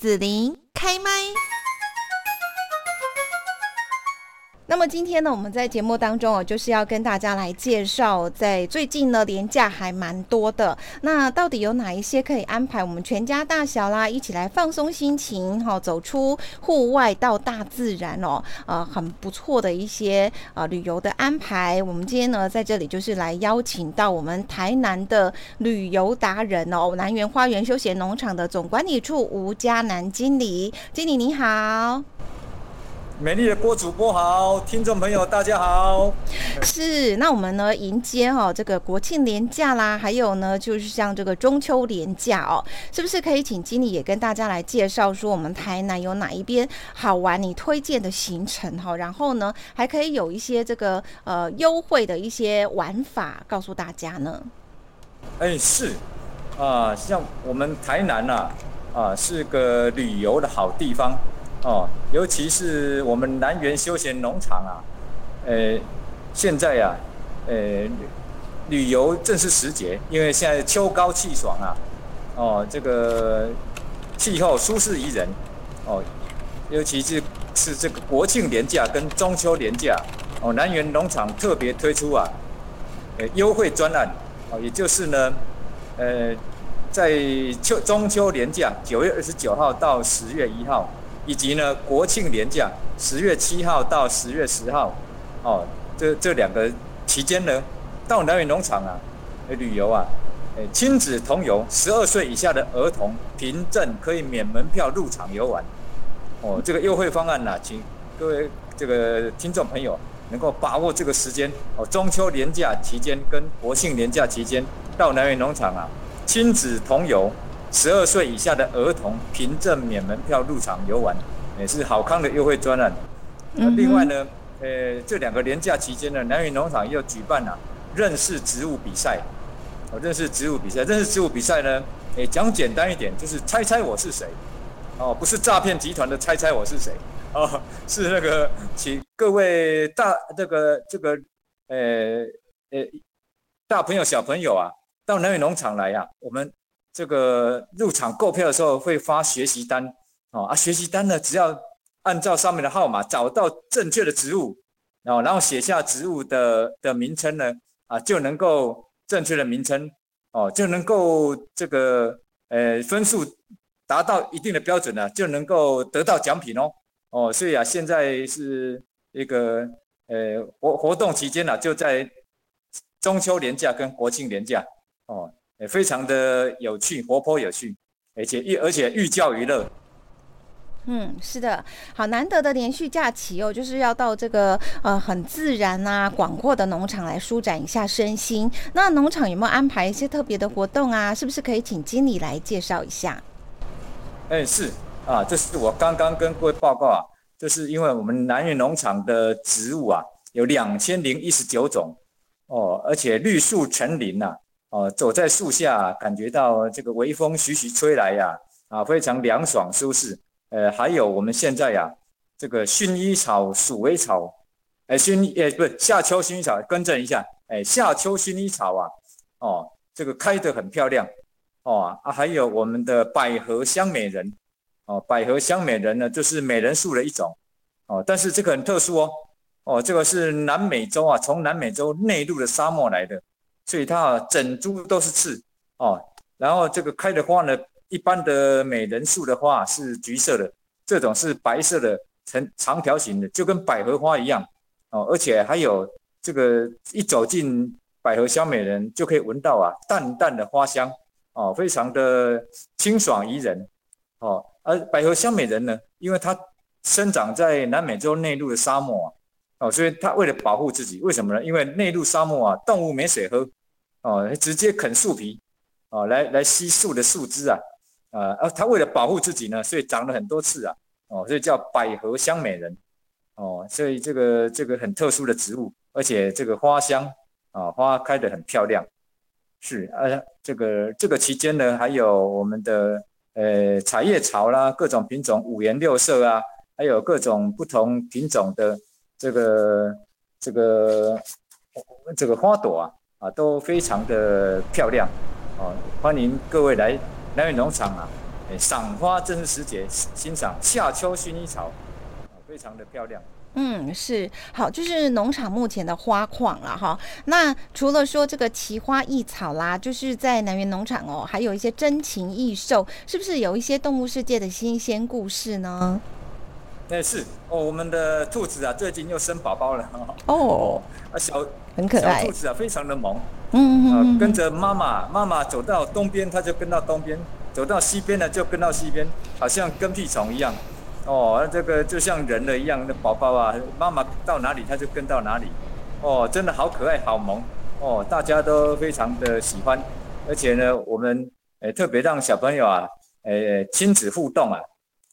子琳开麦。那么今天呢，我们在节目当中哦，就是要跟大家来介绍，在最近呢，连假还蛮多的。那到底有哪一些可以安排我们全家大小啦，一起来放松心情，哈，走出户外到大自然哦，呃，很不错的一些呃旅游的安排。我们今天呢，在这里就是来邀请到我们台南的旅游达人哦，南园花园休闲农场的总管理处吴嘉南经理，经理你好。美丽的郭主播好，听众朋友大家好。是，那我们呢迎接哈这个国庆连假啦，还有呢就是像这个中秋连假哦，是不是可以请经理也跟大家来介绍说我们台南有哪一边好玩，你推荐的行程哈，然后呢还可以有一些这个呃优惠的一些玩法告诉大家呢？哎，是啊、呃，像我们台南呐啊、呃，是个旅游的好地方。哦，尤其是我们南园休闲农场啊，呃，现在呀、啊，呃，旅游正是时节，因为现在秋高气爽啊，哦，这个气候舒适宜人，哦，尤其是是这个国庆连假跟中秋连假，哦，南园农场特别推出啊，呃，优惠专案，哦，也就是呢，呃，在秋中秋连假九月二十九号到十月一号。以及呢，国庆连假十月七号到十月十号，哦，这这两个期间呢，到南园农场啊，旅游啊，诶，亲子同游，十二岁以下的儿童凭证可以免门票入场游玩。哦，这个优惠方案呢、请各位这个听众朋友能够把握这个时间哦，中秋连假期间跟国庆连假期间到南园农场啊，亲子同游。十二岁以下的儿童凭证免门票入场游玩，也是好康的优惠专案。那另外呢，呃，这两个年假期间呢，南园农场又举办了认识植物比赛。哦，认识植物比赛，认识植物比赛呢，诶，讲简单一点，就是猜猜我是谁。哦，不是诈骗集团的猜猜我是谁。哦，是那个，请各位大这个这个，呃呃，大朋友小朋友啊，到南园农场来呀，我们。这个入场购票的时候会发学习单，哦啊，学习单呢，只要按照上面的号码找到正确的植物，然后然后写下植物的的名称呢，啊，就能够正确的名称，哦，就能够这个呃分数达到一定的标准呢，就能够得到奖品哦，哦，所以啊，现在是一个呃活活动期间呢，就在中秋连假跟国庆连假，哦。也非常的有趣，活泼有趣，而且寓而且寓教于乐。嗯，是的，好难得的连续假期哦，就是要到这个呃很自然啊、广阔的农场来舒展一下身心。那农场有没有安排一些特别的活动啊？是不是可以请经理来介绍一下？哎，是啊，这是我刚刚跟各位报告啊，就是因为我们南园农场的植物啊有两千零一十九种哦，而且绿树成林呐、啊。哦，走在树下，感觉到这个微风徐徐吹来呀，啊，非常凉爽舒适。呃，还有我们现在呀，这个薰衣草、鼠尾草，哎，薰衣，哎，不是夏秋薰衣草，更正一下，哎，夏秋薰衣草啊，哦，这个开得很漂亮，哦，啊，还有我们的百合香美人，哦，百合香美人呢，就是美人树的一种，哦，但是这个很特殊哦，哦，这个是南美洲啊，从南美洲内陆的沙漠来的。所以它啊，整株都是刺哦，然后这个开的花呢，一般的美人树的花是橘色的，这种是白色的，呈长条形的，就跟百合花一样哦，而且还有这个一走进百合香美人就可以闻到啊淡淡的花香哦，非常的清爽宜人哦。而百合香美人呢，因为它生长在南美洲内陆的沙漠啊。哦，所以它为了保护自己，为什么呢？因为内陆沙漠啊，动物没水喝，哦，直接啃树皮，哦，来来吸树的树枝啊，啊，啊，它为了保护自己呢，所以长了很多刺啊，哦，所以叫百合香美人，哦，所以这个这个很特殊的植物，而且这个花香啊，花开得很漂亮，是啊，这个这个期间呢，还有我们的呃彩叶草啦，各种品种五颜六色啊，还有各种不同品种的。这个这个这个花朵啊啊都非常的漂亮哦，欢迎各位来南园农场啊，赏花正是时节，欣赏夏秋薰衣草，非常的漂亮。嗯，是好，就是农场目前的花况了哈。那除了说这个奇花异草啦，就是在南园农场哦，还有一些珍禽异兽，是不是有一些动物世界的新鲜故事呢？哎，是哦，我们的兔子啊，最近又生宝宝了哦，啊小很可爱，小兔子啊，非常的萌，嗯嗯、呃，跟着妈妈，妈妈走到东边，它就跟到东边；走到西边呢，就跟到西边，好像跟屁虫一样。哦，这个就像人的一样，那宝宝啊，妈妈到哪里，它就跟到哪里。哦，真的好可爱，好萌。哦，大家都非常的喜欢，而且呢，我们诶特别让小朋友啊，诶亲子互动啊，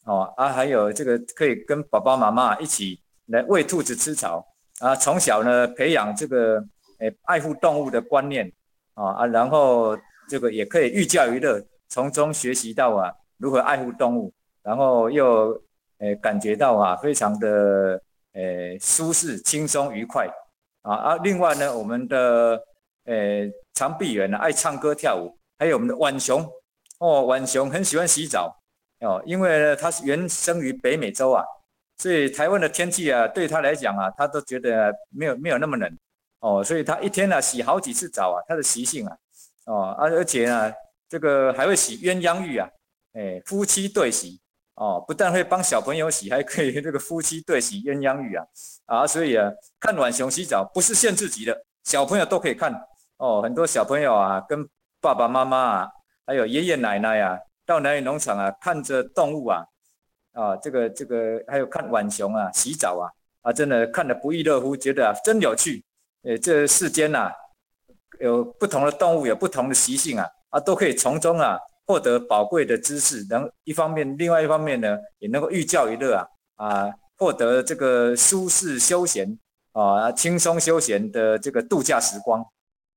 哦啊，还有这个可以跟爸爸妈妈一起来喂兔子吃草啊，从小呢培养这个诶爱护动物的观念啊啊，然后这个也可以寓教于乐，从中学习到啊如何爱护动物，然后又。诶，感觉到啊，非常的诶舒适、轻松、愉快啊啊！另外呢，我们的诶长臂猿呢，爱唱歌跳舞，还有我们的浣熊哦，浣熊很喜欢洗澡哦，因为呢，它是原生于北美洲啊，所以台湾的天气啊，对它来讲啊，它都觉得没有没有那么冷哦，所以它一天呢洗好几次澡啊，它的习性啊哦，而而且呢，这个还会洗鸳鸯浴啊，诶，夫妻对洗。哦，不但会帮小朋友洗，还可以 这个夫妻对洗鸳鸯浴啊啊！所以啊，看浣熊洗澡不是限制级的，小朋友都可以看哦。很多小朋友啊，跟爸爸妈妈啊，还有爷爷奶奶啊，到南园农场啊，看着动物啊啊，这个这个还有看浣熊啊洗澡啊啊，真的看得不亦乐乎，觉得啊真有趣。诶，这世间呐，有不同的动物，有不同的习性啊啊，都可以从中啊。获得宝贵的知识，能一方面，另外一方面呢，也能够寓教于乐啊啊，获得这个舒适休闲啊，轻松休闲的这个度假时光。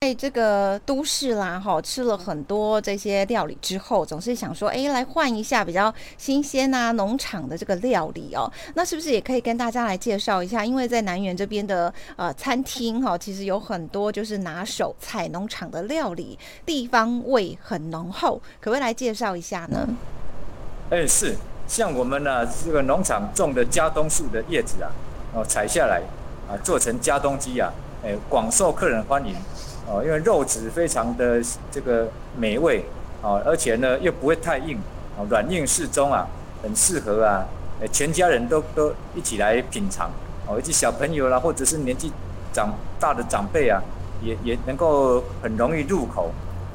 在这个都市啦，哈，吃了很多这些料理之后，总是想说，哎，来换一下比较新鲜啊，农场的这个料理哦。那是不是也可以跟大家来介绍一下？因为在南园这边的呃餐厅哈，其实有很多就是拿手菜，农场的料理，地方味很浓厚，可不可以来介绍一下呢？哎，是，像我们呢、这个农场种的加冬树的叶子啊，哦，采下来啊，做成加冬鸡啊，哎，广受客人欢迎。哦，因为肉质非常的这个美味，哦，而且呢又不会太硬，哦，软硬适中啊，很适合啊，全家人都都一起来品尝，哦，以及小朋友啦，或者是年纪长大的长辈啊，也也能够很容易入口，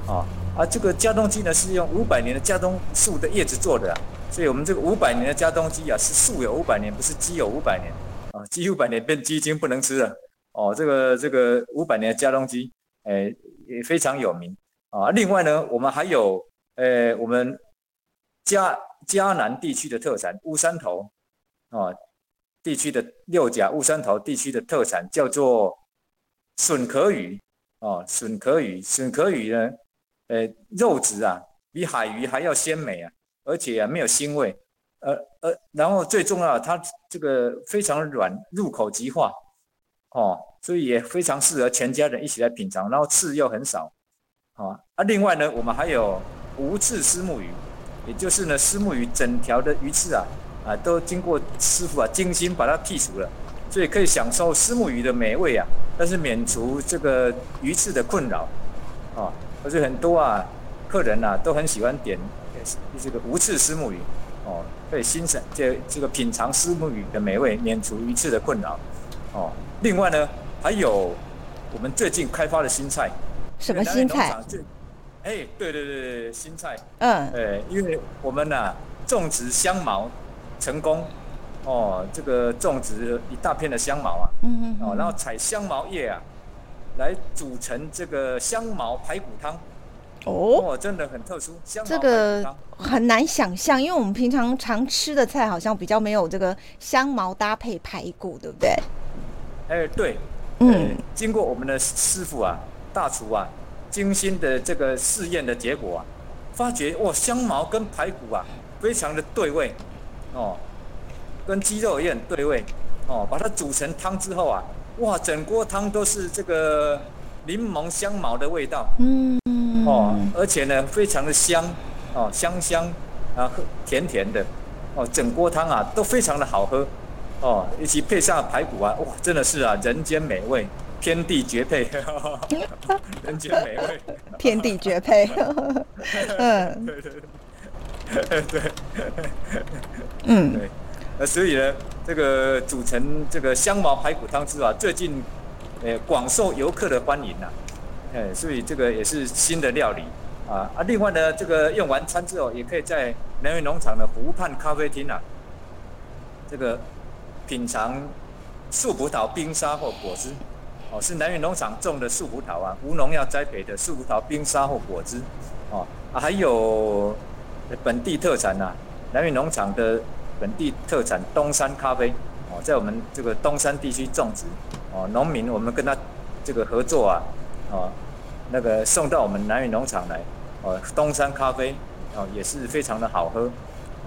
啊，啊，这个佳冬鸡呢是用五百年的佳冬树的叶子做的，啊，所以我们这个五百年的佳冬鸡啊是树有五百年，不是鸡有五百年，啊，鸡五百年变鸡精不能吃了，哦，这个这个五百年的佳冬鸡。诶，也非常有名。啊！另外呢，我们还有诶，我们嘉嘉南地区的特产乌山头。啊，地区的六甲乌山头地区的特产叫做笋壳鱼。哦，笋壳鱼，笋壳鱼呢，诶，肉质啊比海鱼还要鲜美啊，而且啊没有腥味，呃呃，然后最重要，它这个非常软，入口即化哦。所以也非常适合全家人一起来品尝，然后刺又很少，啊啊！另外呢，我们还有无刺丝目鱼，也就是呢，虱目鱼整条的鱼刺啊啊，都经过师傅啊精心把它剔除了，所以可以享受虱目鱼的美味啊，但是免除这个鱼刺的困扰，啊，而且很多啊客人呐、啊、都很喜欢点这个无刺丝目鱼，哦，可以欣赏这这个品尝虱目鱼的美味，免除鱼刺的困扰，哦，另外呢。还有我们最近开发的新菜，什么新菜？哎，对对对对，新菜。嗯。哎，因为我们呢、啊、种植香茅成功，哦，这个种植一大片的香茅啊，嗯嗯，哦，然后采香茅叶啊，来煮成这个香茅排骨汤。哦，哦，真的很特殊，香茅这个很难想象，因为我们平常常吃的菜好像比较没有这个香茅搭配排骨，对不对？哎，对。嗯，经过我们的师傅啊，大厨啊，精心的这个试验的结果啊，发觉哇，香茅跟排骨啊，非常的对味，哦，跟鸡肉也很对味，哦，把它煮成汤之后啊，哇，整锅汤都是这个柠檬香茅的味道，嗯，哦，而且呢，非常的香，哦，香香，啊，喝甜甜的，哦，整锅汤啊都非常的好喝，哦，一起配上排骨啊，哇，真的是啊，人间美味，天地绝配，人间美味，天地绝配，嗯，对。对对，对，嗯，对，那所以呢，这个组成这个香茅排骨汤汁啊，最近呃广受游客的欢迎呐、啊，哎，所以这个也是新的料理。啊啊！另外呢，这个用完餐之后，也可以在南园农场的湖畔咖啡厅啊，这个品尝树葡萄冰沙或果汁。哦，是南园农场种的树葡萄啊，无农药栽培的树葡萄冰沙或果汁。哦，还有本地特产啊，南园农场的本地特产东山咖啡。哦，在我们这个东山地区种植。哦，农民我们跟他这个合作啊，哦。那个送到我们南园农场来，哦，东山咖啡，哦，也是非常的好喝，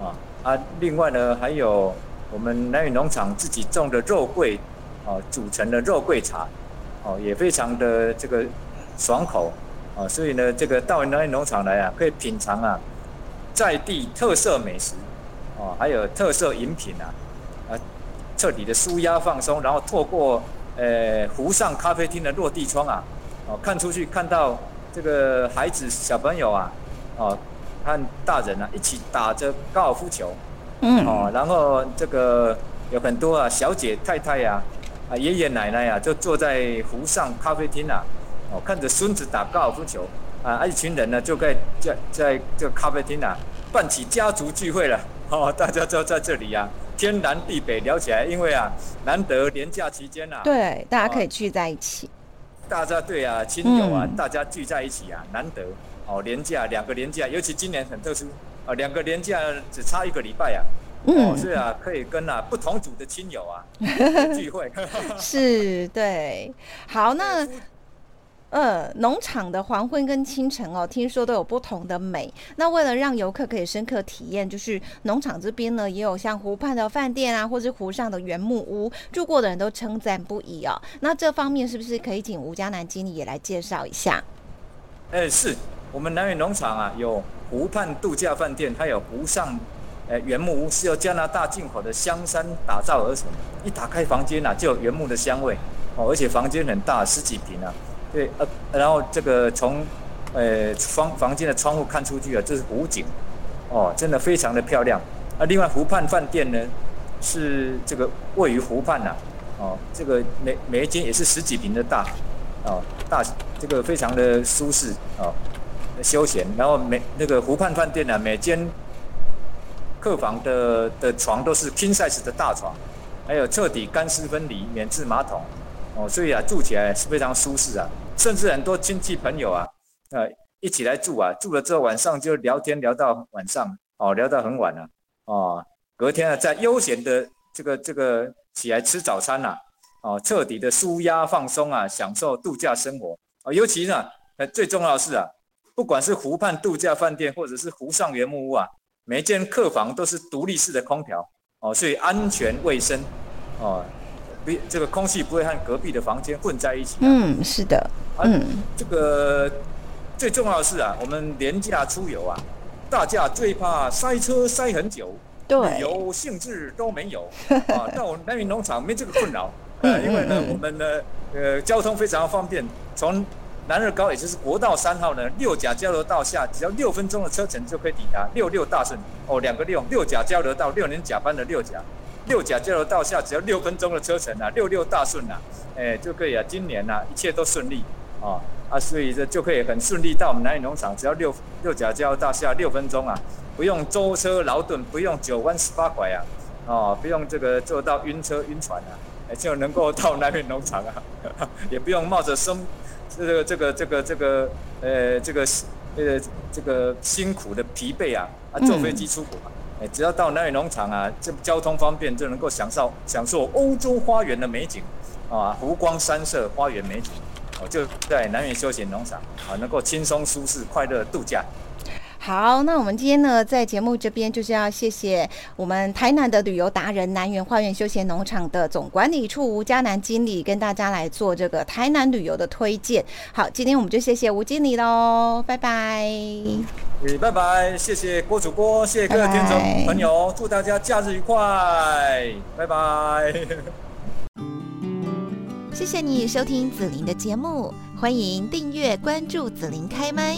啊啊，另外呢，还有我们南园农场自己种的肉桂，哦，组成的肉桂茶，哦，也非常的这个爽口，啊，所以呢，这个到南园农场来啊，可以品尝啊，在地特色美食，哦，还有特色饮品啊，啊，彻底的舒压放松，然后透过呃湖上咖啡厅的落地窗啊。哦，看出去看到这个孩子小朋友啊，哦，和大人啊一起打着高尔夫球，嗯，哦，然后这个有很多啊小姐太太呀，啊爷爷奶奶呀，就坐在湖上咖啡厅啊，哦，看着孙子打高尔夫球，啊，一群人呢就在在在这个咖啡厅啊办起家族聚会了，哦，大家就在这里呀，天南地北聊起来，因为啊难得年假期间啊，对，大家可以聚在一起。大家对啊，亲友啊，大家聚在一起啊，难得哦，年假两个年假，尤其今年很特殊啊，两个年假只差一个礼拜啊，哦，是啊，可以跟啊不同组的亲友啊 聚会。是，对，好，那。呃，农场的黄昏跟清晨哦，听说都有不同的美。那为了让游客可以深刻体验，就是农场这边呢，也有像湖畔的饭店啊，或是湖上的原木屋，住过的人都称赞不已哦。那这方面是不是可以请吴家南经理也来介绍一下？哎、欸，是我们南园农场啊，有湖畔度假饭店，它有湖上呃原木屋，是由加拿大进口的香杉打造而成。一打开房间啊，就有原木的香味哦，而且房间很大，十几平啊。对，呃，然后这个从，呃，房房间的窗户看出去啊，这是湖景，哦，真的非常的漂亮。啊，另外湖畔饭店呢，是这个位于湖畔呐，哦，这个每每一间也是十几平的大，哦，大这个非常的舒适哦，休闲。然后每那个湖畔饭店呢，每间客房的的床都是 king size 的大床，还有彻底干湿分离，免治马桶。哦，所以啊，住起来是非常舒适啊，甚至很多亲戚朋友啊，呃，一起来住啊，住了之后晚上就聊天聊到晚上，哦，聊到很晚了，哦，隔天啊，再悠闲的这个这个起来吃早餐呐，哦，彻底的舒压放松啊，享受度假生活啊，尤其呢，呃，最重要是啊，不管是湖畔度假饭店或者是湖上原木屋啊，每一间客房都是独立式的空调，哦，所以安全卫生，哦。这个空气不会和隔壁的房间混在一起。嗯，是的。嗯，这个最重要的是啊，我们廉价出游啊，大家最怕塞车塞很久，对，旅游兴致都没有啊。到南云农场没这个困扰，呃，因为呢，我们呢呃交通非常方便，从南二高也就是国道三号呢，六甲交流道下，只要六分钟的车程就可以抵达六六大顺。哦，两个六，六甲交流道，六年甲班的六甲。六甲交流道下只要六分钟的车程啊，六六大顺啊，哎就可以啊。今年啊，一切都顺利啊啊，所以这就可以很顺利到我们南苑农场，只要六六甲交流道下六分钟啊，不用舟车劳顿，不用九弯十八拐啊，哦，不用这个坐到晕车晕船啊，哎就能够到南苑农场啊，也不用冒着生这个这个这个这个呃这个呃这个辛苦的疲惫啊啊坐飞机出国。嘛哎，只要到南远农场啊，这交通方便，就能够享受享受欧洲花园的美景，啊，湖光山色，花园美景，哦，就在南远休闲农场啊，能够轻松舒适、快乐度假。好，那我们今天呢，在节目这边就是要谢谢我们台南的旅游达人南园花园休闲农场的总管理处吴嘉南经理，跟大家来做这个台南旅游的推荐。好，今天我们就谢谢吴经理喽，拜拜。嗯，拜拜，谢谢郭主播，谢谢各位听众朋友，拜拜，祝大家假日愉快，拜拜。谢谢你收听子琳的节目，欢迎订阅关注子琳开麦。